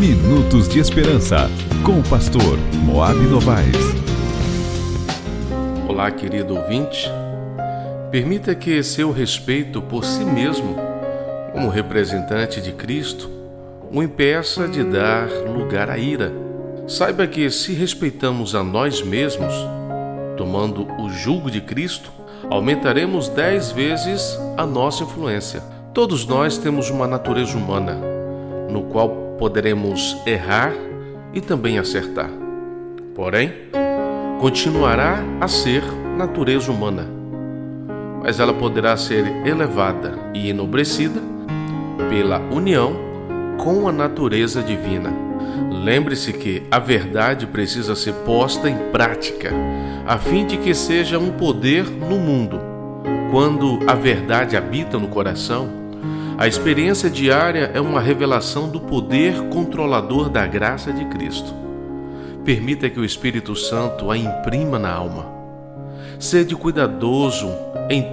Minutos de Esperança, com o pastor Moab Novaes. Olá, querido ouvinte. Permita que seu respeito por si mesmo, como representante de Cristo, o impeça de dar lugar à ira. Saiba que se respeitamos a nós mesmos, tomando o jugo de Cristo, aumentaremos dez vezes a nossa influência. Todos nós temos uma natureza humana, no qual poderemos errar e também acertar. Porém, continuará a ser natureza humana, mas ela poderá ser elevada e enobrecida pela união com a natureza divina. Lembre-se que a verdade precisa ser posta em prática, a fim de que seja um poder no mundo. Quando a verdade habita no coração, a experiência diária é uma revelação do poder controlador da graça de Cristo. Permita que o Espírito Santo a imprima na alma. Sede cuidadoso em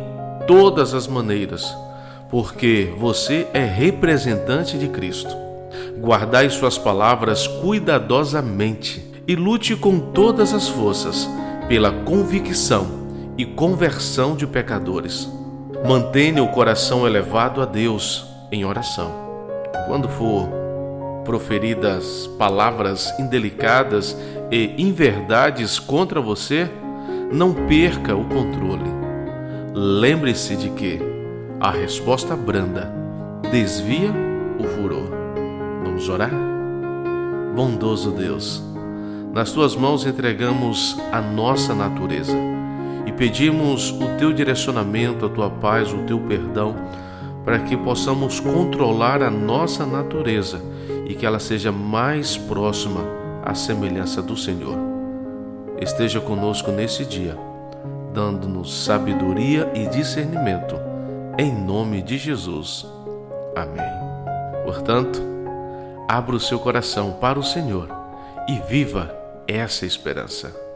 todas as maneiras, porque você é representante de Cristo. Guardai suas palavras cuidadosamente e lute com todas as forças pela convicção e conversão de pecadores Mantenha o coração elevado a Deus em oração. Quando for proferidas palavras indelicadas e inverdades contra você, não perca o controle. Lembre-se de que a resposta branda desvia o furor. Vamos orar? Bondoso Deus, nas tuas mãos entregamos a nossa natureza pedimos o teu direcionamento, a tua paz, o teu perdão, para que possamos controlar a nossa natureza e que ela seja mais próxima à semelhança do Senhor. Esteja conosco nesse dia, dando-nos sabedoria e discernimento, em nome de Jesus. Amém. Portanto, abra o seu coração para o Senhor e viva essa esperança.